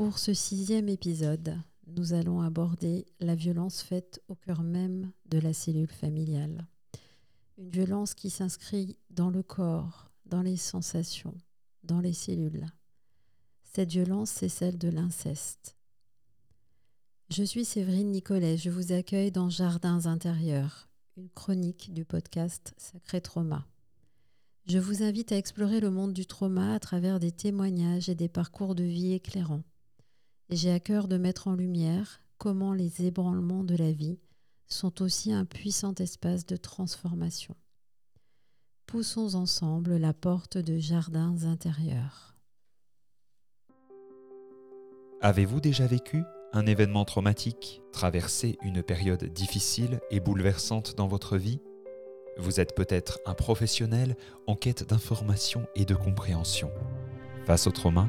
Pour ce sixième épisode, nous allons aborder la violence faite au cœur même de la cellule familiale. Une violence qui s'inscrit dans le corps, dans les sensations, dans les cellules. Cette violence, c'est celle de l'inceste. Je suis Séverine Nicolet, je vous accueille dans Jardins intérieurs, une chronique du podcast Sacré Trauma. Je vous invite à explorer le monde du trauma à travers des témoignages et des parcours de vie éclairants. J'ai à cœur de mettre en lumière comment les ébranlements de la vie sont aussi un puissant espace de transformation. Poussons ensemble la porte de jardins intérieurs. Avez-vous déjà vécu un événement traumatique, traversé une période difficile et bouleversante dans votre vie? Vous êtes peut-être un professionnel en quête d'information et de compréhension. Face au trauma,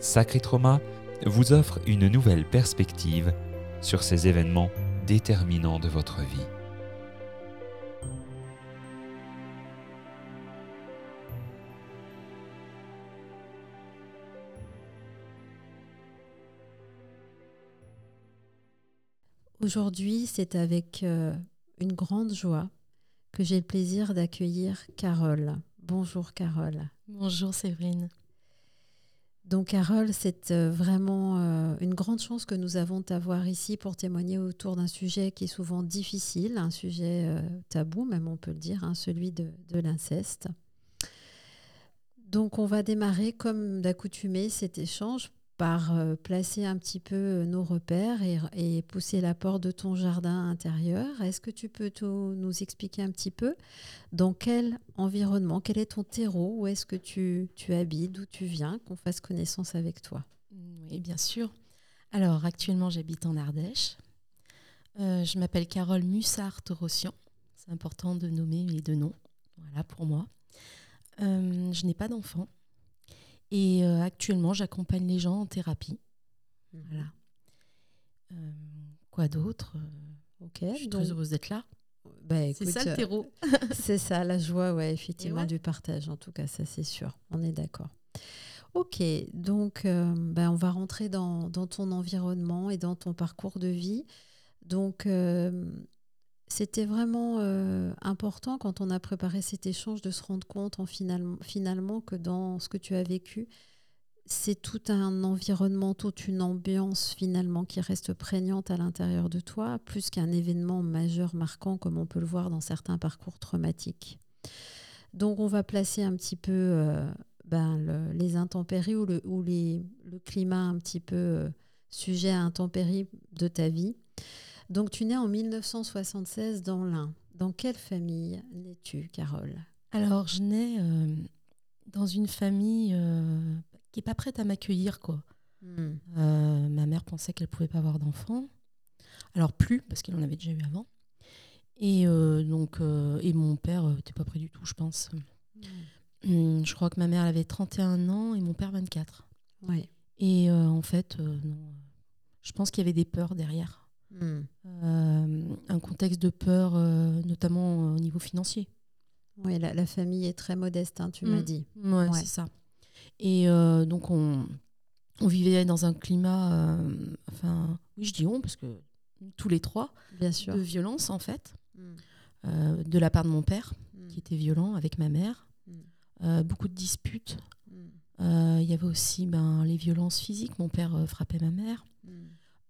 Sacré Trauma vous offre une nouvelle perspective sur ces événements déterminants de votre vie. Aujourd'hui, c'est avec euh, une grande joie que j'ai le plaisir d'accueillir Carole. Bonjour Carole. Bonjour Séverine. Donc Carole, c'est euh, vraiment euh, une grande chance que nous avons de t'avoir ici pour témoigner autour d'un sujet qui est souvent difficile, un sujet tabou même on peut le dire, hein, celui de, de l'inceste. Donc on va démarrer comme d'accoutumé cet échange par euh, placer un petit peu euh, nos repères et, pousser la porte de ton jardin intérieur. Est-ce que tu peux nous expliquer un petit peu dans quel environnement, quel est ton terreau, où est-ce que tu, habites, d'où tu viens, qu'on fasse connaissance avec toi? Oui, bien sûr. Alors actuellement j'habite en Ardèche. Euh, je m'appelle Carole Mussard-Torossian. C'est important de nommer mes deux noms. Voilà pour moi. je n'ai pas d'enfant. Et euh, actuellement, j'accompagne les gens en thérapie. Mhm. Voilà. Euh, quoi d'autre euh, Ok. Je suis très heureuse d'être là. Bah, c'est ça le terreau. c'est ça, la joie, ouais, effectivement, du partage, en tout cas, ça c'est sûr. On est d'accord. Ok, donc ben, on va rentrer dans, dans, ton environnement et dans ton parcours de vie. Donc, c'était vraiment euh, important quand on a préparé cet échange de se rendre compte en finalement que dans ce que tu as vécu, c'est tout un environnement, toute une ambiance finalement qui reste prégnante à l'intérieur de toi, plus qu'un événement majeur marquant comme on peut le voir dans certains parcours traumatiques. Donc on va placer un petit peu euh, ben, les intempéries ou, le climat un petit peu euh, sujet à intempéries de ta vie. Donc tu nais en 1976 dans l'Ain. Dans quelle famille nais-tu, Carole? Alors je nais euh, dans une famille euh, qui n'est pas prête à m'accueillir. quoi. Hmm. Euh, ma mère pensait qu'elle ne pouvait pas avoir d'enfants. Alors plus, parce qu'il en avait déjà eu avant. Et, donc, et mon père n'était pas prêt du tout, je pense. Hmm. Hmm, je crois que ma mère avait 31 ans et mon père 24. Ouais. Et en fait, non, je pense qu'il y avait des peurs derrière. Hmm. Euh, un contexte de peur, euh, notamment au niveau financier. Oui, la, famille est très modeste, hein, tu m'as hmm. dit. Ouais, c'est ça. Et euh, donc, on, on, vivait dans un climat, enfin, oui, je dis on, parce que tous les trois, Bien sûr. de violence, en fait, hmm. de la part de mon père, qui était violent avec ma mère, beaucoup de disputes. Il y avait aussi ben, les violences physiques. Mon père frappait ma mère.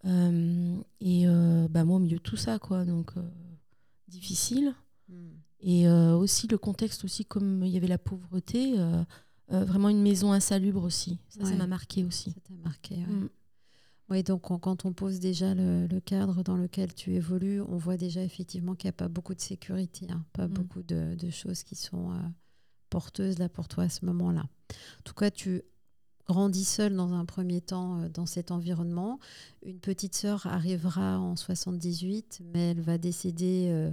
Euh, et euh, bah, moi, au milieu de tout ça, quoi, donc euh, difficile. Hmm. Et aussi le contexte, aussi comme il y avait la pauvreté, vraiment une maison insalubre aussi. Ça, ça m'a marqué aussi. Ça t'a marqué, hmm. Oui, donc quand on pose déjà le, cadre dans lequel tu évolues, on voit déjà effectivement qu'il n'y a pas beaucoup de sécurité, hein, pas hmm. beaucoup de, de, choses qui sont porteuses là pour toi à ce moment-là. En tout cas, tu grandit seule dans un premier temps dans cet environnement. Une petite sœur arrivera en 78, mais elle va décéder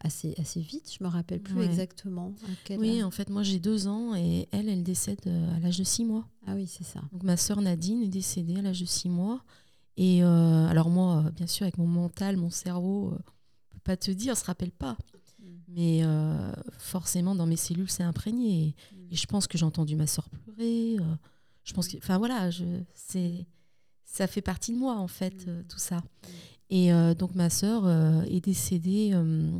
assez, assez vite. Je me rappelle plus exactement. oui, en fait, moi j'ai deux ans et elle, elle décède euh, à l'âge de six mois. Ah oui, c'est ça. Donc ma sœur Nadine est décédée à l'âge de six mois. Et euh, alors moi, euh, bien sûr, avec mon mental, mon cerveau, je peux pas te dire, se rappelle pas. Mm. Mais forcément, dans mes cellules, c'est imprégné. Mm. Et, je pense que j'ai entendu ma sœur pleurer. Je pense que, enfin voilà, je, c'est, ça fait partie de moi en fait, mm. tout ça. Et euh, donc ma sœur euh, est décédée euh,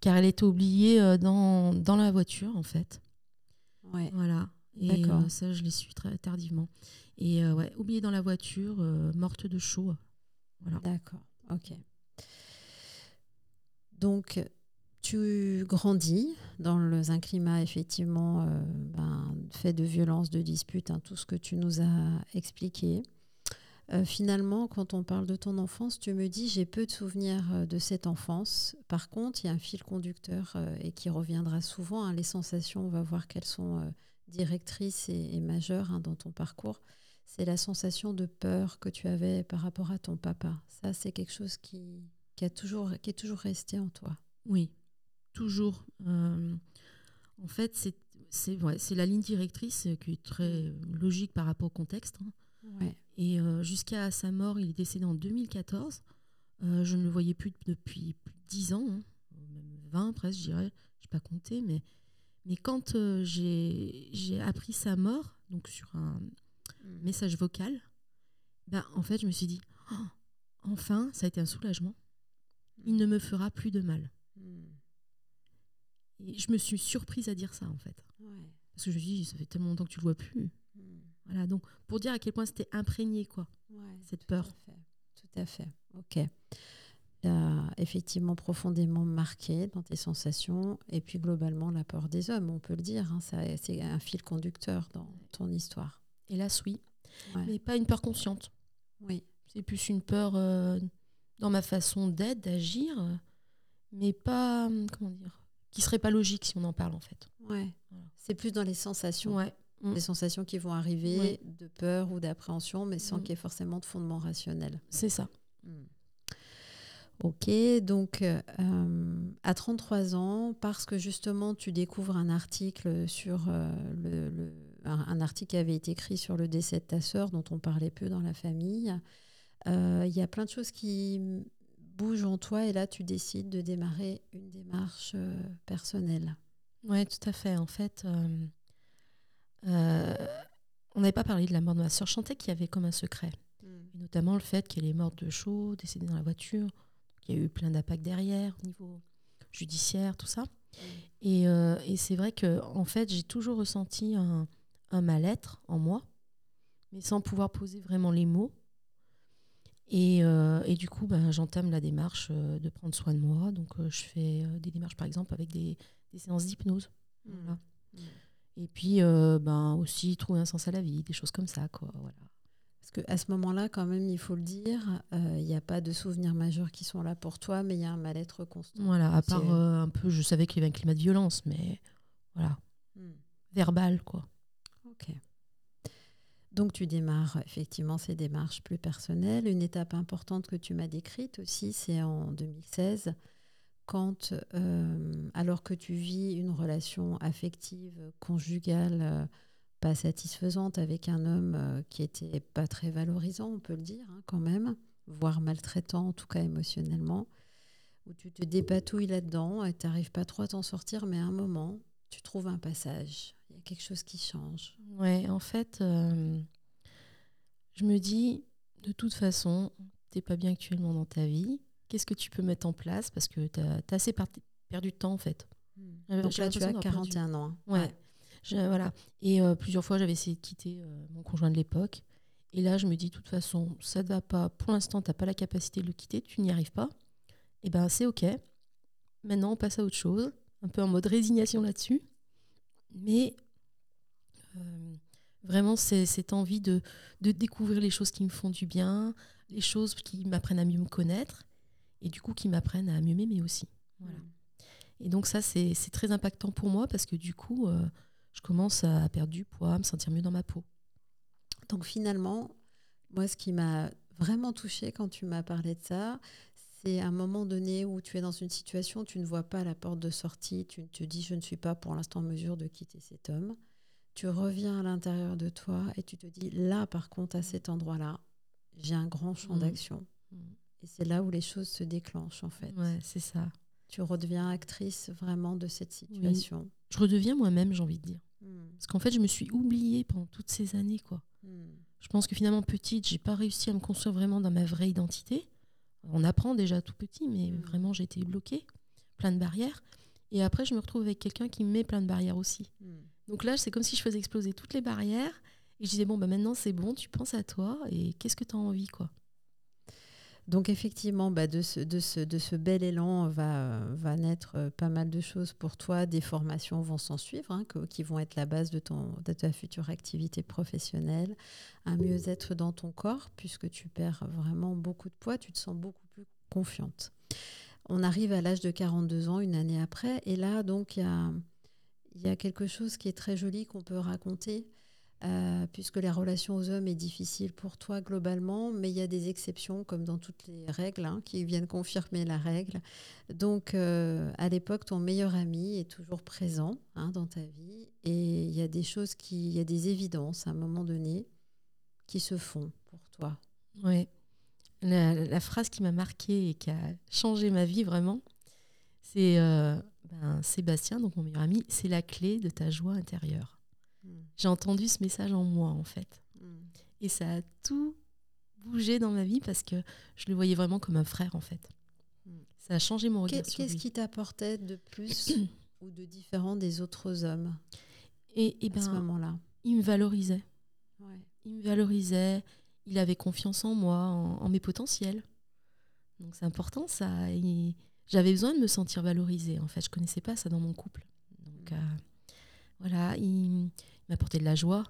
car elle était oubliée dans, dans, la voiture en fait. Ouais. Voilà. Et ça, je l'ai su très tardivement. Et ouais, oubliée dans la voiture, morte de chaud. Voilà. D'accord. Ok. Donc, tu grandis dans un climat effectivement ben, fait de violence, de disputes, hein, tout ce que tu nous as expliqué. Euh, finalement, quand on parle de ton enfance, tu me dis j'ai peu de souvenirs euh, de cette enfance. Par contre, il y a un fil conducteur euh, et qui reviendra souvent. Hein. les sensations, on va voir qu'elles sont directrices et, majeures hein, dans ton parcours. C'est la sensation de peur que tu avais par rapport à ton papa. Ça, c'est quelque chose qui, a toujours, qui est toujours resté en toi. Oui, toujours. en fait, c'est c'est la ligne directrice qui est très logique par rapport au contexte. Hein. Ouais. Et euh, jusqu'à sa mort, il est décédé en 2014. Euh, je ne le voyais plus depuis plus de 10 ans, hein. même 20 presque, je dirais. Je n'ai pas compté, mais, mais quand euh, j'ai appris sa mort, donc sur un mm. message vocal, ben, en fait, je me suis dit, oh, enfin, ça a été un soulagement. Il ne me fera plus de mal. Et je me suis surprise à dire ça, en fait. Parce que je me suis dit, ça fait tellement longtemps que tu le vois plus. Voilà, donc pour dire à quel point c'était imprégné, quoi, cette peur. tout à fait. Ok. effectivement profondément marqué dans tes sensations et puis globalement la peur des hommes, on peut le dire. Hein, c'est un fil conducteur dans ton histoire. Hélas, oui. Mais pas une peur consciente. Oui. C'est plus une peur euh, dans ma façon d'être, d'agir, mais pas, comment dire, qui serait pas logique si on en parle en fait. Ouais. C'est plus dans les sensations. Ouais. Mm. Des sensations qui vont arriver de peur ou d'appréhension, mais sans mm. qu'il y ait forcément de fondement rationnel. C'est ça. Mm. Ok, donc euh, à 33 ans, parce que justement tu découvres un article sur euh, le, un, article qui avait été écrit sur le décès de ta sœur, dont on parlait peu dans la famille, euh, il y a plein de choses qui bougent en toi et là tu décides de démarrer une démarche personnelle. Oui, tout à fait. En fait, euh, on n'avait pas parlé de la mort de ma soeur. Je sentais qu'il y avait comme un secret. Hmm. notamment le fait qu'elle est morte de chaud, décédée dans la voiture. Il y a eu plein d'impacts derrière, au niveau judiciaire, tout ça. Hmm. Euh, et, c'est vrai que en fait, j'ai toujours ressenti un, mal-être en moi, mais sans pouvoir poser vraiment les mots. Et, euh, du coup, ben, j'entame la démarche de prendre soin de moi. Donc, je fais des démarches, par exemple, avec des, séances d'hypnose. Hmm. Voilà. Et puis, euh, ben, aussi trouver un sens à la vie, des choses comme ça. Quoi, voilà. Parce qu'à ce moment-là, quand même, il faut le dire, euh, il n'y a pas de souvenirs majeurs qui sont là pour toi, mais il y a un mal-être constant. Voilà, à part euh, un peu, je savais qu'il y avait un climat de violence, mais voilà, hmm. verbal, quoi. Ok. Donc tu démarres effectivement ces démarches plus personnelles. Une étape importante que tu m'as décrite aussi, c'est en 2016 quand, euh, alors que tu vis une relation affective, conjugale, euh, pas satisfaisante avec un homme euh, qui était pas très valorisant, on peut le dire hein, quand même, voire maltraitant, en tout cas émotionnellement, où tu te dépatouilles là-dedans et tu n'arrives pas trop à t'en sortir, mais à un moment, tu trouves un passage. Quelque chose qui change. Ouais, en fait, je me dis, de toute façon, tu n'es pas bien actuellement dans ta vie qu'est-ce que tu peux mettre en place? Parce que tu as, assez perdu de temps, en fait. Hmm. Donc là, tu as 41 ans. Hein. Ouais. voilà. Et euh, plusieurs fois, j'avais essayé de quitter euh, mon conjoint de l'époque. Et là, je me dis, de toute façon, ça ne va pas. Pour l'instant, tu n'as pas la capacité de le quitter, tu n'y arrives pas. Et eh ben c'est OK. Maintenant, on passe à autre chose. Un peu en mode résignation là-dessus. Mais euh, vraiment, c'est cette envie de, de découvrir les choses qui me font du bien, les choses qui m'apprennent à mieux me connaître et du coup qui m'apprennent à mieux m'aimer aussi. Voilà. Mm. Et donc ça, c'est très impactant pour moi parce que du coup, euh, je commence à perdre du poids, à me sentir mieux dans ma peau. Donc finalement, moi, ce qui m'a vraiment touchée quand tu m'as parlé de ça, c'est un moment donné où tu es dans une situation, tu ne vois pas la porte de sortie, tu te dis je ne suis pas pour l'instant en mesure de quitter cet homme. Tu reviens à l'intérieur de toi et tu te dis là par contre à cet endroit-là, j'ai un grand champ mmh. d'action. Mmh. Et c'est là où les choses se déclenchent en fait. Ouais, c'est ça. Tu redeviens actrice vraiment de cette situation. Je redeviens moi-même, j'ai envie de dire. Mmh. Parce qu'en fait, je me suis oubliée pendant toutes ces années quoi. Je pense que finalement petite, j'ai pas réussi à me construire vraiment dans ma vraie identité. On apprend déjà tout petit, mais mm. vraiment j'ai été bloquée, plein de barrières. Et après, je me retrouve avec quelqu'un qui me met plein de barrières aussi. Mm. Donc là, c'est comme si je faisais exploser toutes les barrières. Et je disais, bon, bah maintenant c'est bon, tu penses à toi et qu'est-ce que tu as envie, quoi. Donc effectivement, bah, de, ce, de, ce, de, ce, bel élan va, va naître euh, pas mal de choses pour toi. Des formations vont s'en suivre, hein, qui vont être la base de, ton, de ta future activité professionnelle. Un mieux-être dans ton corps, puisque tu perds vraiment beaucoup de poids, tu te sens beaucoup plus confiante. On arrive à l'âge de 42 ans, une année après, et là, donc, il y a, quelque chose qui est très joli qu'on peut raconter. Euh, puisque la relation aux hommes est difficile pour toi globalement, mais il y a des exceptions comme dans toutes les règles hein, qui viennent confirmer la règle. Donc euh, à l'époque, ton meilleur ami est toujours présent hein, dans ta vie et il y a des choses qui, il y a des évidences à un moment donné qui se font pour toi. Oui. La, phrase qui m'a marquée et qui a changé ma vie vraiment, c'est euh, ben, Sébastien, donc mon meilleur ami, c'est la clé de ta joie intérieure. Mm. J'ai entendu ce message en moi, en fait. Mm. Et ça a tout bougé dans ma vie parce que je le voyais vraiment comme un frère, en fait. Mm. Ça a changé mon regard Qu'est-ce qui t'apportait de plus ou de différent des autres hommes et, et ben, à ce moment-là? Il me valorisait. Il me valorisait. Il avait confiance en moi, en, mes potentiels. Donc c'est important, ça. J'avais besoin de me sentir valorisée, en fait. Je connaissais pas ça dans mon couple. Donc euh, voilà, il, m'apportait de la joie,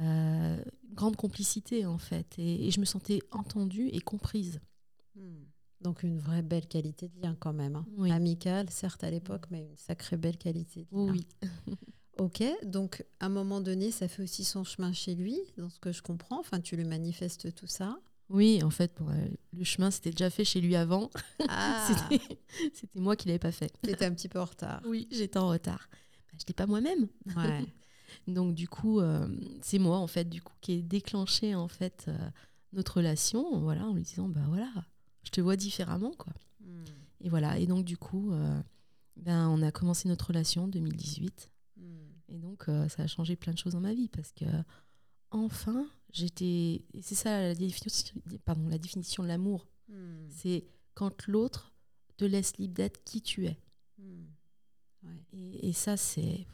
euh, grande complicité en fait, et, je me sentais entendue et comprise. Hmm. Donc une vraie belle qualité de lien quand même, hein. amicale certes à l'époque, mais une sacrée belle qualité de lien. Oui. ok, donc à un moment donné, ça fait aussi son chemin chez lui, dans ce que je comprends. Enfin, tu lui manifestes tout ça. Oui, en fait, pour, euh, le chemin c'était déjà fait chez lui avant. Ah. c'était moi qui l'avais pas fait. J'étais un petit peu en retard. Oui, j'étais en retard. Bah, je n'étais pas moi-même. Donc du coup, euh, c'est moi en fait du coup qui ai déclenché en fait euh, notre relation, voilà, en lui disant bah voilà, je te vois différemment quoi. Hmm. Et voilà. Et donc du coup, ben on a commencé notre relation en 2018. Hmm. Donc ça a changé plein de choses dans ma vie parce que enfin j'étais, c'est ça la définition, pardon, la définition de l'amour, hmm. c'est quand l'autre te laisse libre d'être qui tu es. Et, ça, c'est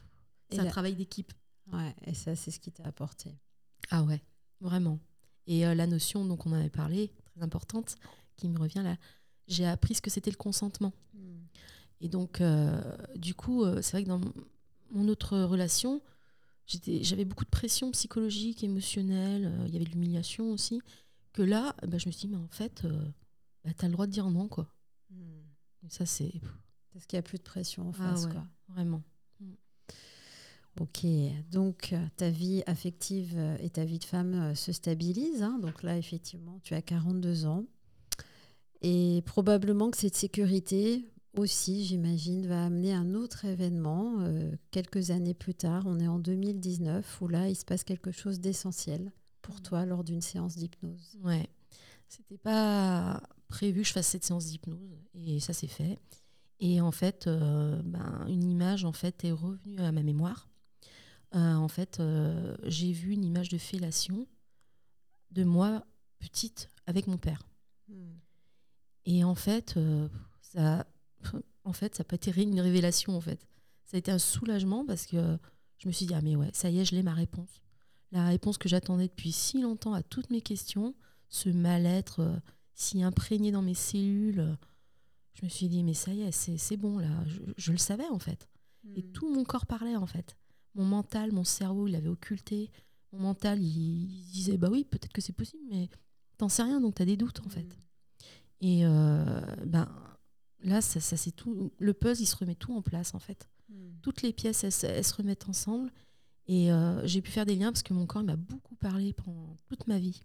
un travail d'équipe. Ouais, et ça, c'est ce qui t'a apporté. Ah ouais, vraiment. Et euh, la notion, donc on en avait parlé, très importante, qui me revient là, j'ai appris ce que c'était le consentement. Hmm. Et donc, euh, du coup, euh, c'est vrai que dans mon autre relation, j'avais beaucoup de pression psychologique, émotionnelle, il y avait de l'humiliation aussi, que là, bah, je me suis dit, mais en fait, bah, tu as le droit de dire non, quoi. Hmm. Et ça, c'est parce qu'il n'y a plus de pression en ah face. quoi. Vraiment. Mm. Ok, donc euh, ta vie affective euh, et ta vie de femme euh, se stabilisent. Hein. Donc là, effectivement, tu as 42 ans. Et probablement que cette sécurité aussi, j'imagine, va amener un autre événement quelques années plus tard. On est en 2019 où là, il se passe quelque chose d'essentiel pour mm. toi lors d'une séance d'hypnose. Ouais, c'était pas prévu que je fasse cette séance d'hypnose et ça s'est fait. Et en fait, euh, ben, une image en fait est revenue à ma mémoire. Euh, en fait, euh, j'ai vu une image de fellation de moi petite avec mon père. Hmm. Et en fait, ça, en fait, ça n'a pas été une révélation en fait. Ça a été un soulagement parce que je me suis dit ah mais ouais, ça y est, je l'ai ma réponse. La réponse que j'attendais depuis si longtemps à toutes mes questions, ce mal-être si imprégné dans mes cellules je me suis dit, mais ça y est, c'est bon là. Je, le savais en fait. Et hmm. tout mon corps parlait en fait. Mon mental, mon cerveau, il avait occulté. Mon mental, il, disait, bah oui, peut-être que c'est possible, mais t'en sais rien, donc t'as des doutes en fait. Hmm. Et euh, ben là, ça, ça c'est tout. Le puzzle, il se remet tout en place en fait. Toutes les pièces, elles, se remettent ensemble. Et j'ai pu faire des liens parce que mon corps m'a beaucoup parlé pendant toute ma vie.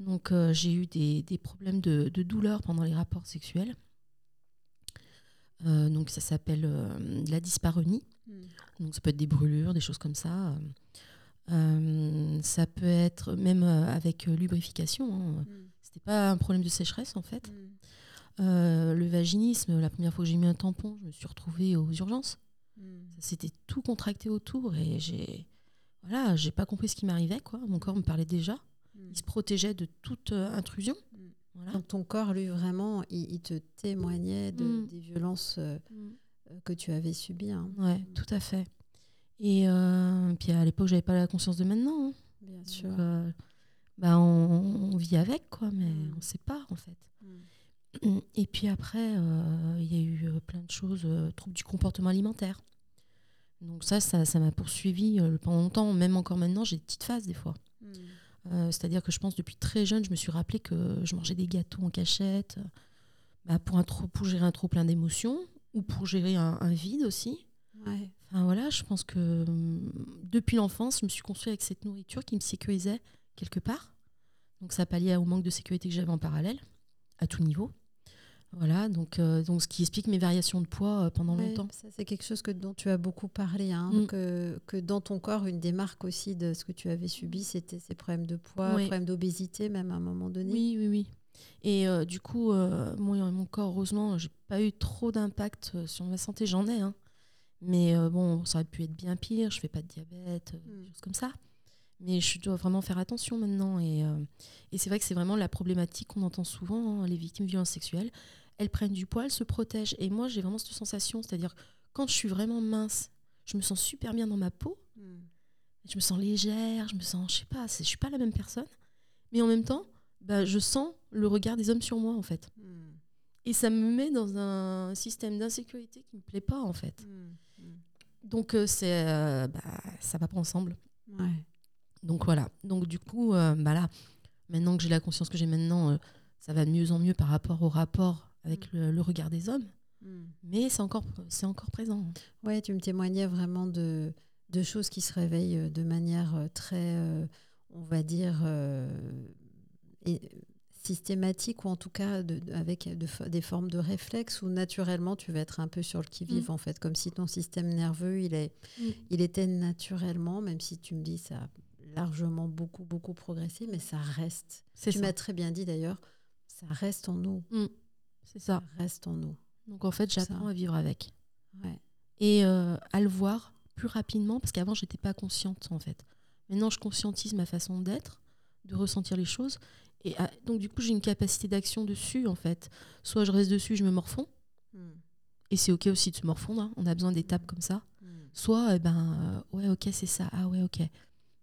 Donc j'ai eu des, problèmes de, de, douleur pendant les rapports sexuels. donc ça s'appelle la dyspareunie. Donc ça peut être des brûlures, des choses comme ça. Euh, ça peut être même euh, avec euh, lubrification. Hein. Mm. C'était pas un problème de sécheresse en fait. Mm. le vaginisme, la première fois que j'ai mis un tampon, je me suis retrouvée aux urgences. Mm. C'était tout contracté autour et j'ai voilà, j'ai pas compris ce qui m'arrivait quoi. Mon corps me parlait déjà. Il se protégeait de toute intrusion. Donc ton corps, lui, vraiment, il, te témoignait de, des violences que tu avais subies. Hein. Ouais, tout à fait. Et euh, puis à l'époque, j'avais pas la conscience de maintenant. Hein. Bien sûr. Euh, bah, on, vit avec, quoi, mais on ne sait pas, en fait. Et puis après, euh, il y a eu plein de choses, troubles du comportement alimentaire. Donc ça, ça m'a poursuivi pendant longtemps, même encore maintenant, j'ai des petites phases des fois. Mm. C'est-à-dire que je pense depuis très jeune, je me suis rappelé que je mangeais des gâteaux en cachette bah, pour, un trop, pour gérer un trop plein d'émotions ou pour gérer un, un vide aussi. Ouais. Enfin voilà, je pense que hum, depuis l'enfance, je me suis construit avec cette nourriture qui me sécurisait quelque part. Donc ça palliait au manque de sécurité que j'avais en parallèle, à tout niveau. Voilà, donc, euh, donc ce qui explique mes variations de poids euh, pendant longtemps. Ça, c'est quelque chose que, dont tu as beaucoup parlé, hein, mm. que, que, dans ton corps, une des marques aussi de ce que tu avais subi, c'était ces problèmes de poids, problèmes d'obésité, même à un moment donné. Oui, oui, oui. Et euh, du coup, mon, mon, corps, heureusement, j'ai pas eu trop d'impact sur ma santé, j'en ai. Hein. Mais bon, ça aurait pu être bien pire. Je fais pas de diabète, des mm. choses comme ça. Mais je dois vraiment faire attention maintenant. Et, euh, et c'est vrai que c'est vraiment la problématique qu'on entend souvent. Hein, les victimes de violences sexuelles, elles prennent du poids, elles se protègent. Et moi, j'ai vraiment cette sensation. C'est-à-dire, quand je suis vraiment mince, je me sens super bien dans ma peau. Mm. Je me sens légère. Je me sens, je sais pas, je suis pas la même personne. Mais en même temps, bah, je sens le regard des hommes sur moi, en fait. Mm. Et ça me met dans un système d'insécurité qui me plaît pas, en fait. Donc, euh, c'est, euh, bah, ça va pas ensemble. Donc, voilà. Donc, du coup, euh, bah là, maintenant que j'ai la conscience que j'ai maintenant, ça va de mieux en mieux par rapport au rapport avec mm. le, regard des hommes. Mm. Mais c'est encore, c'est encore présent. Ouais, tu me témoignais vraiment de, de choses qui se réveillent de manière très, on va dire, et, systématique ou en tout cas avec des formes de réflexes où naturellement tu vas être un peu sur le qui-vive mm. en fait, comme si ton système nerveux il, est, il était naturellement, même si tu me dis ça largement beaucoup beaucoup progressé, mais ça reste. Tu m'as très bien dit d'ailleurs, ça reste en nous. Mm. C'est ça. ça. reste en nous. Donc en fait j'apprends à vivre avec. Et euh, à le voir plus rapidement parce qu'avant j'étais pas consciente en fait. Maintenant je conscientise ma façon d'être, de ressentir les choses et ah, donc, du coup, j'ai une capacité d'action dessus, en fait. Soit je reste dessus, je me morfonds. Hmm. Et c'est OK aussi de se morfondre. Hein. On a besoin d'étapes comme ça. Hmm. Soit, eh ben, euh, ouais, OK, c'est ça. Ah ouais, OK.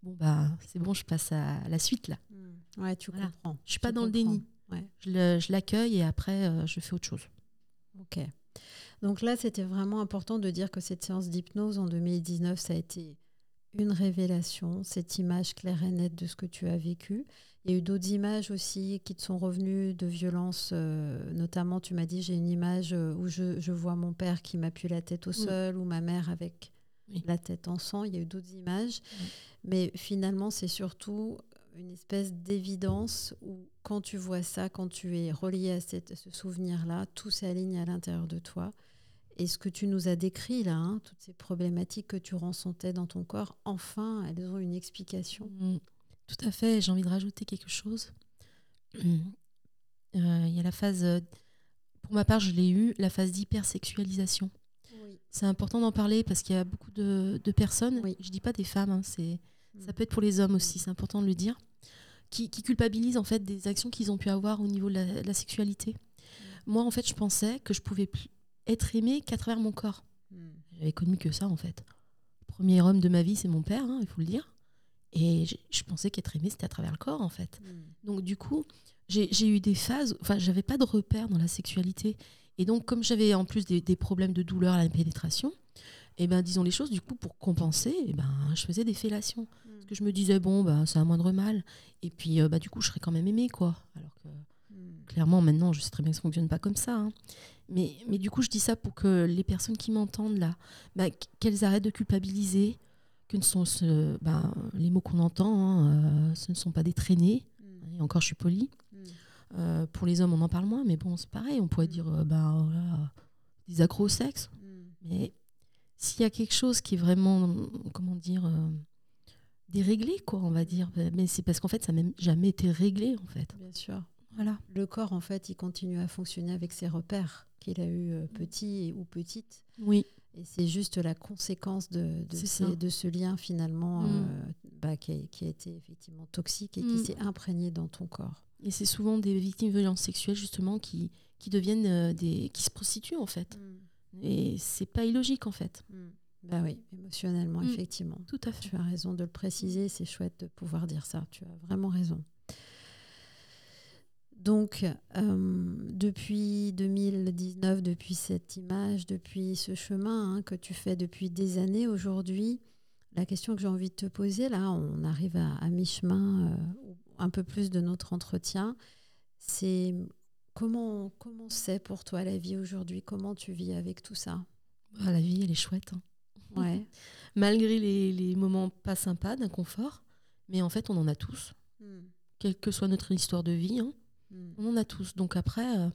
Bon, bah, c'est bon, je passe à la suite, là. Hmm. Ouais, tu comprends. Je suis pas dans le déni. Ouais. Je l'accueille et après, euh, je fais autre chose. OK. Donc là, c'était vraiment important de dire que cette séance d'hypnose en 2019, ça a été une révélation, cette image claire et nette de ce que tu as vécu. Il y a eu d'autres images aussi qui te sont revenues de violences, euh, notamment tu m'as dit j'ai une image euh, où je, vois mon père qui m'appuie la tête au sol ou ma mère avec la tête en sang. Il y a eu d'autres images, mais finalement c'est surtout une espèce d'évidence où quand tu vois ça, quand tu es relié à, cette, ce souvenir-là, tout s'aligne à l'intérieur de toi. Et ce que tu nous as décrit là, hein, toutes ces problématiques que tu ressentais dans ton corps, enfin, elles ont une explication. Mm. Tout à fait, j'ai envie de rajouter quelque chose. Euh, il y a la phase, pour ma part, je l'ai eu, la phase d'hypersexualisation. C'est important d'en parler parce qu'il y a beaucoup de, personnes, oui. je dis pas des femmes, hein, c'est, ça mm. peut être pour les hommes aussi, c'est important de le dire, qui, culpabilisent en fait des actions qu'ils ont pu avoir au niveau de la, sexualité. Mm. Moi, en fait, je pensais que je pouvais être aimée qu'à travers mon corps. Mm. J'avais connu que ça, en fait. Le premier homme de ma vie, c'est mon père, hein, il faut le dire. Et je, pensais qu'être aimé, c'était à travers le corps, en fait. Hmm. Donc, du coup, j'ai eu des phases, enfin, j'avais pas de repères dans la sexualité. Et donc, comme j'avais en plus des, problèmes de douleur à la pénétration, et eh ben, disons les choses, du coup, pour compenser, et eh ben, je faisais des fellations. Hmm. Parce que je me disais, bon, ben, c'est un moindre mal. Et puis, euh, bah, du coup, je serais quand même aimée, quoi. Alors que. Hmm. Clairement, maintenant, je sais très bien que ça ne fonctionne pas comme ça. Hein. Mais, mais du coup, je dis ça pour que les personnes qui m'entendent là, bah, qu'elles arrêtent de culpabiliser, que ne sont ce, bah, les mots qu'on entend, hein, euh, ce ne sont pas des traînées. Mm. Et encore, je suis polie. Mm. Euh, pour les hommes, on en parle moins, mais bon, c'est pareil. On pourrait dire euh, bah, des accros au sexe. Mm. Mais s'il y a quelque chose qui est vraiment, comment dire, déréglé, quoi, on va dire, mais c'est parce qu'en fait, ça n'a même jamais été réglé, en fait. Bien sûr. Voilà. Le corps, en fait, il continue à fonctionner avec ses repères qu'il a eu petit ou petite. Oui. Et c'est juste la conséquence de, de, de ce lien finalement mm. euh, bah, qui, a, été effectivement toxique et qui mm. s'est imprégné dans ton corps. Et c'est souvent des victimes de violences sexuelles justement qui, qui deviennent euh, des qui se prostituent en fait. Mm. Et c'est pas illogique en fait. Bah oui, émotionnellement effectivement. Tout à fait. Tu as raison de le préciser, c'est chouette de pouvoir dire ça. Tu as vraiment raison. Donc, euh, depuis 2019, depuis cette image, depuis ce chemin hein, que tu fais depuis des années aujourd'hui, la question que j'ai envie de te poser, là, on arrive à, mi-chemin, euh, un peu plus de notre entretien, c'est comment comment c'est pour toi la vie aujourd'hui? Comment tu vis avec tout ça? Ah, La vie, elle est chouette. Hein. Ouais. Malgré les, moments pas sympas, d'inconfort, mais en fait, on en a tous, hmm. quelle que soit notre histoire de vie. Hein. Mm. On en a tous. Donc après, euh,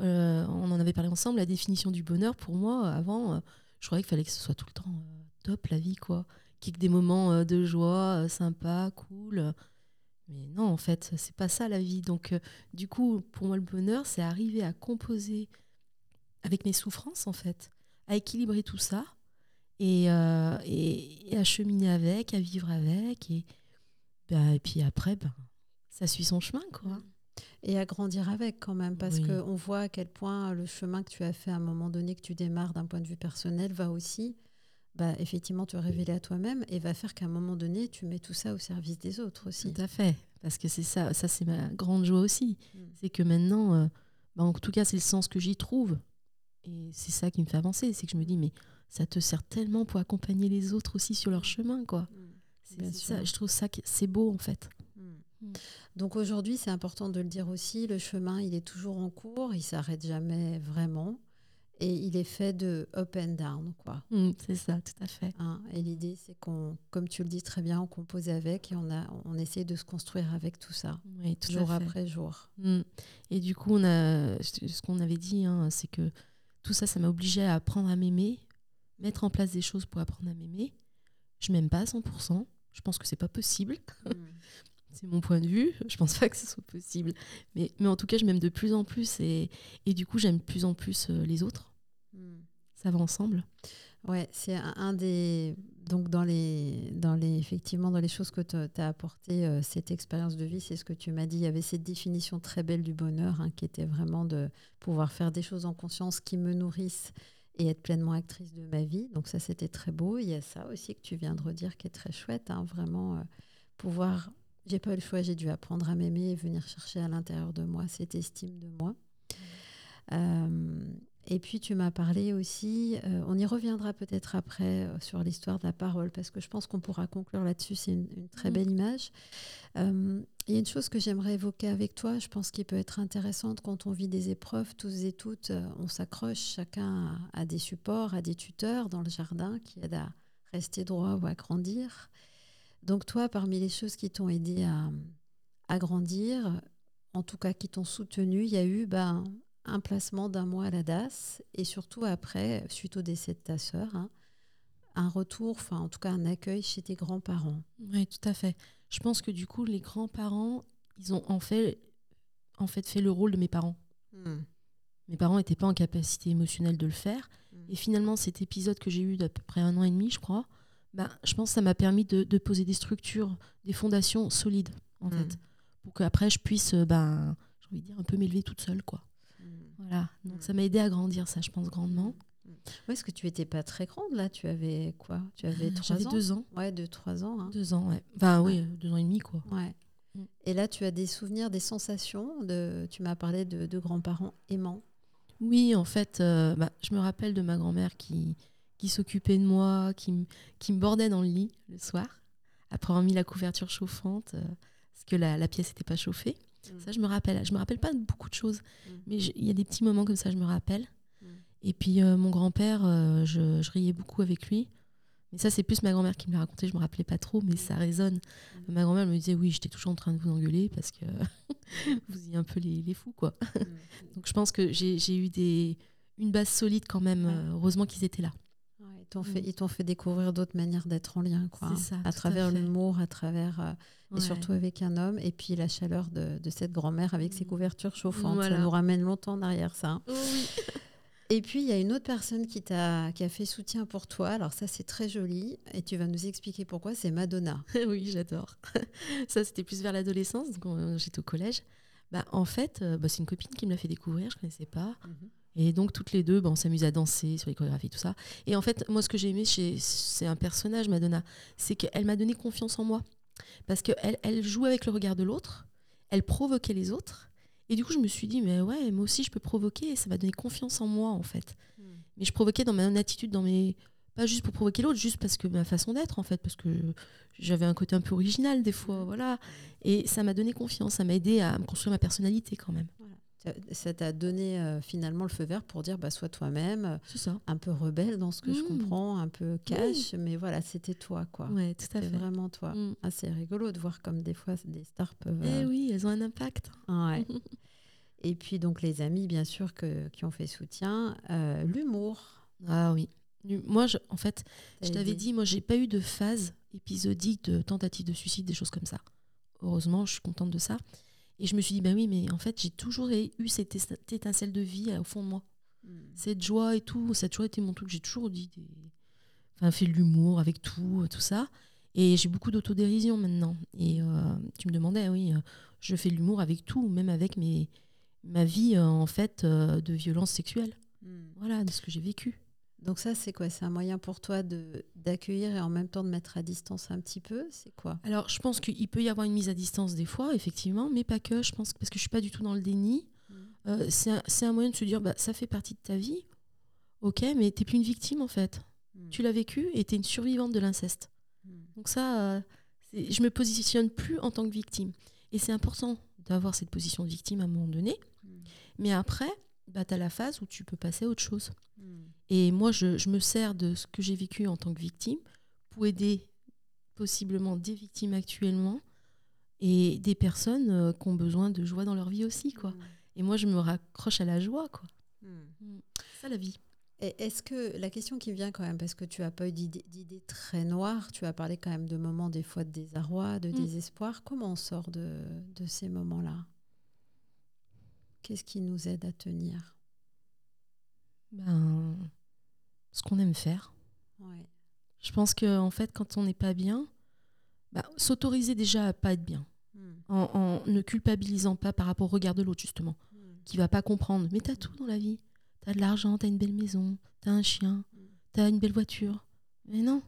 euh, on en avait parlé ensemble, la définition du bonheur, pour moi, avant, euh, je croyais qu'il fallait que ce soit tout le temps top, la vie, quoi. Qu'il y ait des moments de joie, sympa, cool. Mais non, en fait, c'est pas ça la vie. Donc, du coup, pour moi, le bonheur, c'est arriver à composer avec mes souffrances, en fait, à équilibrer tout ça et, et, à cheminer avec, à vivre avec. Et, bah, et puis après, ben, ça suit son chemin, quoi. Mm et à grandir avec quand même, parce qu'on voit à quel point le chemin que tu as fait à un moment donné, que tu démarres d'un point de vue personnel, va aussi bah, effectivement te révéler à toi-même et va faire qu'à un moment donné, tu mets tout ça au service des autres aussi. Tout à fait, parce que c'est ça, ça c'est ma grande joie aussi. Mm. C'est que maintenant, euh, bah, en tout cas, c'est le sens que j'y trouve. Et c'est ça qui me fait avancer, c'est que je me dis, mais ça te sert tellement pour accompagner les autres aussi sur leur chemin, quoi. Mm. ça, je trouve ça c'est beau en fait. Mm. Donc aujourd'hui, c'est important de le dire aussi, le chemin, il est toujours en cours, il s'arrête jamais vraiment. Et il est fait de up and down, quoi. Mm, c'est ça, tout à fait. Hein, et l'idée, c'est qu'on, comme tu le dis très bien, on compose avec et on, a, on essaie de se construire avec tout ça, oui, jour après jour. Mm. Et du coup, on a, ce qu'on avait dit, hein, c'est que tout ça, ça m'a obligé à apprendre à m'aimer, mettre en place des choses pour apprendre à m'aimer. Je m'aime pas à 100%. Je pense que c'est pas possible. C'est mon point de vue. Je pense pas que ce soit possible. Mais, mais en tout cas, je m'aime de plus en plus et, et du coup, j'aime de plus en plus euh, les autres. Ça va ensemble. Ouais, c'est un, des. Donc, dans les, dans les, effectivement, dans les choses que tu as apporté euh, cette expérience de vie, c'est ce que tu m'as dit. Il y avait cette définition très belle du bonheur hein, qui était vraiment de pouvoir faire des choses en conscience qui me nourrissent et être pleinement actrice de ma vie. Donc, ça, c'était très beau. Il y a ça aussi que tu viens de redire qui est très chouette. Hein, vraiment, euh, pouvoir j'ai pas eu le choix, j'ai dû apprendre à m'aimer et venir chercher à l'intérieur de moi cette estime de moi. Euh, et puis tu m'as parlé aussi, euh, on y reviendra peut-être après euh, sur l'histoire de la parole, parce que je pense qu'on pourra conclure là-dessus, c'est une, très mm. belle image. Il y a une chose que j'aimerais évoquer avec toi, je pense qu'il peut être intéressante quand on vit des épreuves, tous et toutes, on s'accroche chacun à, à, des supports, à des tuteurs dans le jardin qui aident à rester droit ou à grandir. Donc toi, parmi les choses qui t'ont aidé à, grandir, en tout cas qui t'ont soutenu, il y a eu ben, un placement d'un mois à la DAS et surtout après, suite au décès de ta sœur, hein, un retour, enfin en tout cas un accueil chez tes grands-parents. Oui, tout à fait. Je pense que du coup, les grands-parents, ils ont en fait, en fait fait le rôle de mes parents. Hmm. Mes parents n'étaient pas en capacité émotionnelle de le faire. Hmm. Et finalement, cet épisode que j'ai eu d'à peu près un an et demi, je crois, bah, je pense que ça m'a permis de, poser des structures, des fondations solides, en mm. fait, pour qu'après je puisse, euh, ben, j'ai envie de dire, un peu m'élever toute seule, quoi. Mm. Voilà, donc mm. ça m'a aidé à grandir, ça, je pense, grandement. Oui, est-ce que tu étais pas très grande là Tu avais quoi? Tu avais euh, trois ans? deux ans. Ouais, deux, trois ans. Hein. Deux ans, ouais. Enfin, oui, deux ans et demi, quoi. Ouais. Et là, tu as des souvenirs, des sensations de. Tu m'as parlé de, grands-parents aimants? Oui, en fait, euh, bah, je me rappelle de ma grand-mère qui, qui s'occupait de moi, qui, qui, me bordait dans le lit le soir, après avoir mis la couverture chauffante, euh, parce que la, la pièce n'était pas chauffée. Mm. Ça, je me rappelle. Je me rappelle pas de beaucoup de choses, mm. mais il y a des petits moments comme ça, je me rappelle. Mm. Et puis, euh, mon grand-père, euh, je, je, riais beaucoup avec lui. Mais ça, c'est plus ma grand-mère qui me l'a raconté. Je me rappelais pas trop, mais ça résonne. Ma grand-mère me disait Oui, j'étais toujours en train de vous engueuler parce que vous y un peu les, les fous, quoi. Donc, je pense que j'ai eu des, une base solide quand même. Euh, heureusement qu'ils étaient là. Ils t'ont fait, découvrir d'autres manières d'être en lien, quoi. Ça, à travers l'humour, à travers et surtout avec un homme, et puis la chaleur de, de cette grand-mère avec ses mm. couvertures chauffantes. Ça nous ramène longtemps en arrière, ça. Hein. Et puis, il y a une autre personne qui, a, qui a fait soutien pour toi. Alors ça, c'est très joli. Et tu vas nous expliquer pourquoi. C'est Madonna. oui, j'adore. ça, c'était plus vers l'adolescence. quand J'étais au collège. Bah, en fait, euh, bah, c'est une copine qui me l'a fait découvrir. Je ne connaissais pas. Mhm. Et donc, toutes les deux, bah, on s'amuse à danser sur les chorégraphies, tout ça. Et en fait, moi, ce que j'ai aimé, c'est un personnage, Madonna. C'est qu'elle m'a donné confiance en moi. Parce qu'elle elle joue avec le regard de l'autre, elle provoquait les autres. Et du coup, je me suis dit, mais ouais, moi aussi, je peux provoquer, et ça m'a donné confiance en moi, en fait. Hmm. Mais je provoquais dans ma attitude, dans mes. Pas juste pour provoquer l'autre, juste parce que ma façon d'être, en fait, parce que j'avais un côté un peu original, des fois, hmm. voilà. Et ça m'a donné confiance, ça m'a aidé à me construire ma personnalité, quand même. Ça t'a donné euh, finalement le feu vert pour dire bah, sois toi-même, un peu rebelle dans ce que je mmh. comprends, un peu cash, mais voilà, c'était toi quoi. Ouais, tout à fait. vraiment toi. Mmh. Ah, c'est rigolo de voir comme des fois des stars peuvent. Eh euh, oui, elles ont un impact. Ouais. Et puis donc les amis, bien sûr, que, qui ont fait soutien. Euh, l'humour. Ah oui. Moi, je, en fait, je t'avais dit, moi, j'ai pas eu de phase épisodique de tentative de suicide, des choses comme ça. Heureusement, je suis contente de ça. Et je me suis dit, bah oui, mais en fait, j'ai toujours eu cette étincelle de vie au fond de moi. Hmm. Cette joie et tout, ça a toujours été mon truc. J'ai toujours dit, des... enfin, fait de l'humour avec tout, tout ça. Et j'ai beaucoup d'autodérision maintenant. Et euh, tu me demandais, oui, euh, je fais de l'humour avec tout, même avec mes, ma vie, euh, en fait, de violence sexuelle. Hmm. Voilà, de ce que j'ai vécu. Donc ça, c'est quoi? C'est un moyen pour toi de d'accueillir et en même temps de mettre à distance un petit peu? C'est quoi? Alors, je pense qu'il peut y avoir une mise à distance des fois, effectivement, mais pas que. Je pense parce que je suis pas du tout dans le déni. Mmh. Euh, c'est un, moyen de se dire, bah, ça fait partie de ta vie, ok, mais tu n'es plus une victime en fait. Mmh. Tu l'as vécu et tu es une survivante de l'inceste. Mmh. Donc ça, euh, je me positionne plus en tant que victime. Et c'est important d'avoir cette position de victime à un moment donné. Mais après, bah, tu as la phase où tu peux passer à autre chose. Hmm. Et moi, je, me sers de ce que j'ai vécu en tant que victime pour aider possiblement des victimes actuellement et des personnes euh, qui ont besoin de joie dans leur vie aussi. quoi. Hmm. Et moi, je me raccroche à la joie. quoi. Hmm. ça, la vie. Est-ce que la question qui vient quand même, parce que tu n'as pas eu d'idées très noires, tu as parlé quand même de moments des fois de désarroi, de désespoir, comment on sort de, de ces moments-là? Qu'est-ce qui nous aide à tenir? Ben, Ce qu'on aime faire. Je pense qu'en en fait, quand on n'est pas bien, ben, s'autoriser déjà à pas être bien, hmm. en, ne culpabilisant pas par rapport au regard de l'autre, justement, qui hmm. qui va pas comprendre. Mais tu as tout dans la vie. Tu as de l'argent, tu as une belle maison, tu as un chien, hmm. tu as une belle voiture. Mais non.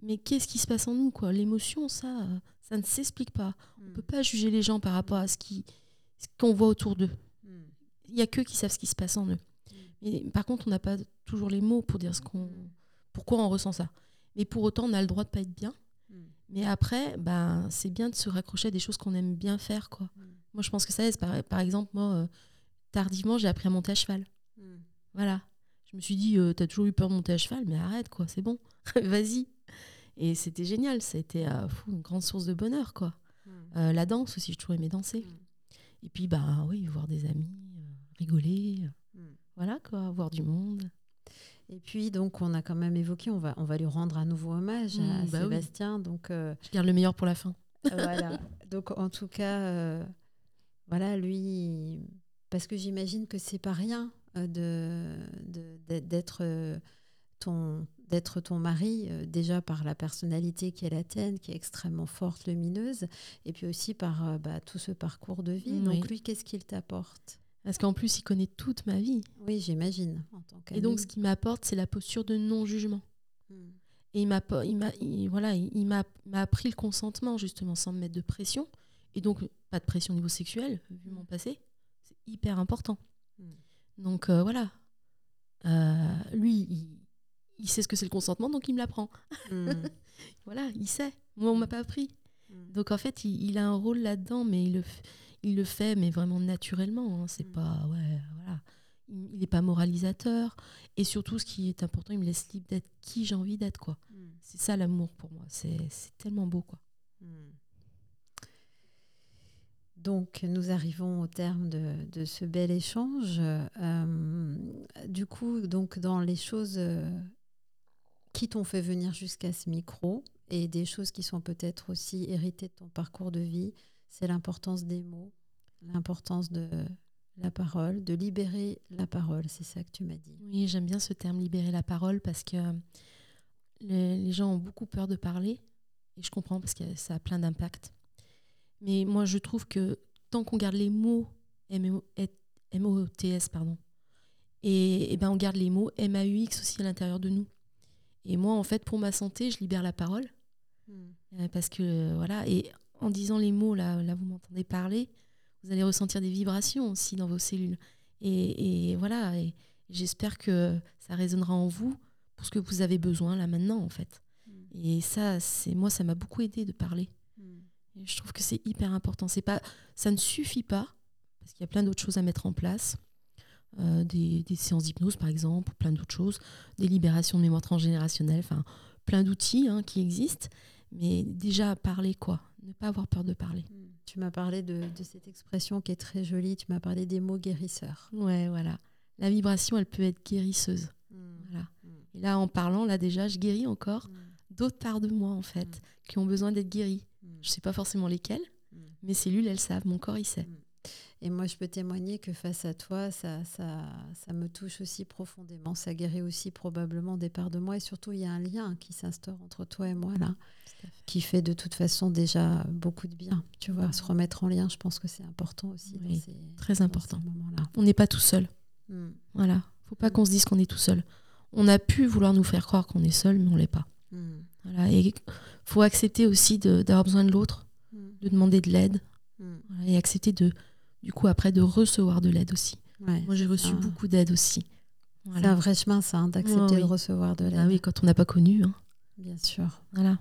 Mais qu'est-ce qui se passe en nous quoi? L'émotion, ça, ça ne s'explique pas. On peut pas juger les gens par rapport à ce qu'on voit autour d'eux il n'y a que qui savent ce qui se passe en eux. Mm. par contre, on n'a pas toujours les mots pour dire ce qu'on, pourquoi on ressent ça. Mais pour autant, on a le droit de pas être bien. Mm. Mais après, ben, c'est bien de se raccrocher à des choses qu'on aime bien faire. Quoi. Mm. Moi, je pense que ça aide. Par, par exemple, moi, euh, tardivement, j'ai appris à monter à cheval. Voilà. Je me suis dit, euh, tu as toujours eu peur de monter à cheval, mais arrête, quoi, c'est bon. Vas-y. Et c'était génial. Ça a été euh, une grande source de bonheur, quoi. la danse aussi, j'ai toujours aimé danser. Et puis, bah oui, voir des amis, rigoler. Hmm. Voilà, quoi, voir du monde. Et puis, donc, on a quand même évoqué, on va, on va lui rendre un nouveau hommage à hmm, bah Sébastien. Donc, euh, Je garde le meilleur pour la fin. voilà. Donc, en tout cas, euh, voilà, lui, parce que j'imagine que c'est pas rien euh, de, d'être ton d'être ton mari déjà par la personnalité qui est la tienne qui est extrêmement forte lumineuse et puis aussi par bah, tout ce parcours de vie donc lui qu'est-ce qu'il t'apporte? Parce qu'en plus, il connaît toute ma vie. Oui, j'imagine. Et donc, ce qu'il m'apporte, c'est la posture de non-jugement. Hmm. Et il m'a, il m'a, voilà, il m'a, appris le consentement, justement, sans me mettre de pression. Et donc, pas de pression au niveau sexuel, vu mon passé. C'est hyper important. Hmm. Donc, euh, voilà. Euh, lui, il, sait ce que c'est le consentement, donc il me l'apprend. Hmm. voilà, il sait. Moi, on m'a pas appris. Donc, en fait, il, il, a un rôle là-dedans, mais il le il le fait, mais vraiment naturellement. Hein. C'est mm. pas, ouais, voilà. Il n'est pas moralisateur. Et surtout, ce qui est important, il me laisse libre d'être qui j'ai envie d'être, quoi. Mm. C'est ça l'amour pour moi. C'est tellement beau, quoi. Mm. Donc, nous arrivons au terme de, ce bel échange. Euh, du coup, donc, dans les choses euh, qui t'ont fait venir jusqu'à ce micro et des choses qui sont peut-être aussi héritées de ton parcours de vie, c'est l'importance des mots, l'importance de la parole, de libérer la parole, c'est ça que tu m'as dit. Oui, j'aime bien ce terme libérer la parole parce que les, gens ont beaucoup peur de parler et je comprends parce que ça a plein d'impact. Mais moi, je trouve que tant qu'on garde les mots M-O-T-S, pardon, et, et, ben on garde les mots M-A-U-X aussi à l'intérieur de nous. Et moi, en fait, pour ma santé, je libère la parole. Hmm. Euh, parce que, voilà, et en disant les mots, là, là vous m'entendez parler, vous allez ressentir des vibrations aussi dans vos cellules. Et, voilà, et j'espère que ça résonnera en vous pour ce que vous avez besoin là maintenant, en fait. Hmm. Et ça, c'est moi, ça m'a beaucoup aidé de parler. Hmm. je trouve que c'est hyper important. C'est pas, ça ne suffit pas parce qu'il y a plein d'autres choses à mettre en place. Euh, des, séances d'hypnose par exemple, plein d'autres choses, des libérations de mémoire transgénérationnelle, enfin plein d'outils hein, qui existent. Mais déjà parler quoi, ne pas avoir peur de parler. Hmm. Tu m'as parlé de, cette expression qui est très jolie, tu m'as parlé des mots guérisseurs. Ouais, voilà. La vibration, elle peut être guérisseuse. Hmm. Voilà. Hmm. Et là, en parlant, là déjà, je guéris encore d'autres parts de moi, en fait, qui ont besoin d'être guéries. Je ne sais pas forcément lesquelles, mes cellules, elles savent, mon corps, il sait. Et moi, je peux témoigner que face à toi, ça, ça, ça me touche aussi profondément. Ça guérit aussi probablement des parts de moi. Et surtout, il y a un lien qui s'instaure entre toi et moi, là, qui fait de toute façon déjà beaucoup de bien. Tu vois, se remettre en lien, je pense que c'est important aussi. Oui, très important. On n'est pas tout seul. Hmm. Voilà. faut pas qu'on se dise qu'on est tout seul. On a pu vouloir nous faire croire qu'on est seul, mais on l'est pas. Hmm. Voilà. Et faut accepter aussi d'avoir besoin de l'autre, hmm. de demander de l'aide, et accepter de du coup, après, de recevoir de l'aide aussi. Moi, j'ai reçu beaucoup d'aide aussi. C'est un vrai chemin, ça, hein, d'accepter de recevoir de l'aide. Ah oui, quand on n'a pas connu. Hein. Bien sûr. Voilà.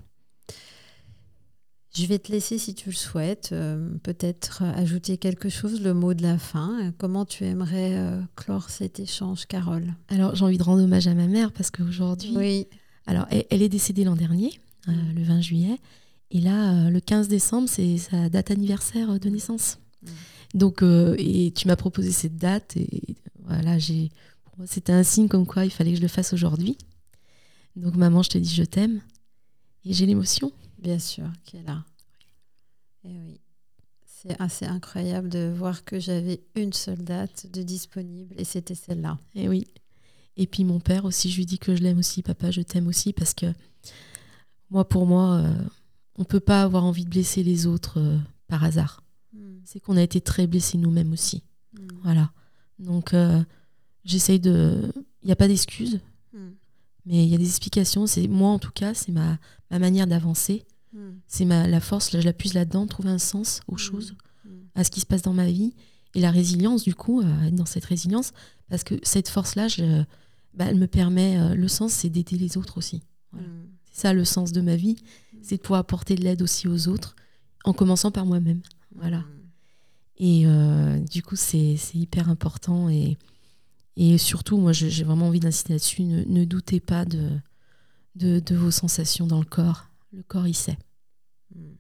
Je vais te laisser, si tu le souhaites, euh, peut-être ajouter quelque chose, le mot de la fin. Comment tu aimerais euh, clore cet échange, Carole? Alors, j'ai envie de rendre hommage à ma mère parce qu'aujourd'hui. Oui. Alors, elle, est décédée l'an dernier, euh, mm. le 20 juillet. Et là, le 15 décembre, c'est sa date anniversaire de naissance. Mm. Donc, euh, et tu m'as proposé cette date et voilà, j'ai, pour moi, c'était un signe comme quoi il fallait que je le fasse aujourd'hui. Donc, maman, je te dis je t'aime et j'ai l'émotion. Bien sûr, qui est là. Et oui. C'est assez incroyable de voir que j'avais une seule date de disponible et c'était celle-là. Et eh oui. Et puis mon père aussi, je lui dis que je l'aime aussi, papa, je t'aime aussi parce que moi, pour moi, euh, on peut pas avoir envie de blesser les autres euh, par hasard c'est qu'on a été très blessés nous-mêmes aussi. Hmm. Voilà. Donc, euh, j'essaye de. Il n'y a pas d'excuses, hmm. mais il y a des explications. C'est Moi, en tout cas, c'est ma, ma manière d'avancer. Hmm. C'est ma la force, là, je la puise là-dedans, trouver un sens aux choses, à ce qui se passe dans ma vie. Et la résilience, du coup, être dans cette résilience, parce que cette force-là, bah, elle me permet. Euh, le sens, c'est d'aider les autres aussi. C'est ça le sens de ma vie, c'est de pouvoir apporter de l'aide aussi aux autres, en commençant par moi-même. Voilà. Et euh, du coup, c'est hyper important. Et, surtout, moi, j'ai vraiment envie d'insister là-dessus. Ne, doutez pas de, de, vos sensations dans le corps. Le corps, il sait. Hmm.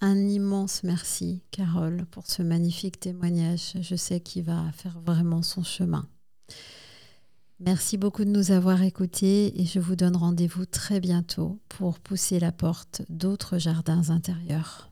Un immense merci, Carole, pour ce magnifique témoignage. Je sais qu'il va faire vraiment son chemin. Merci beaucoup de nous avoir écoutés et je vous donne rendez-vous très bientôt pour pousser la porte d'autres jardins intérieurs.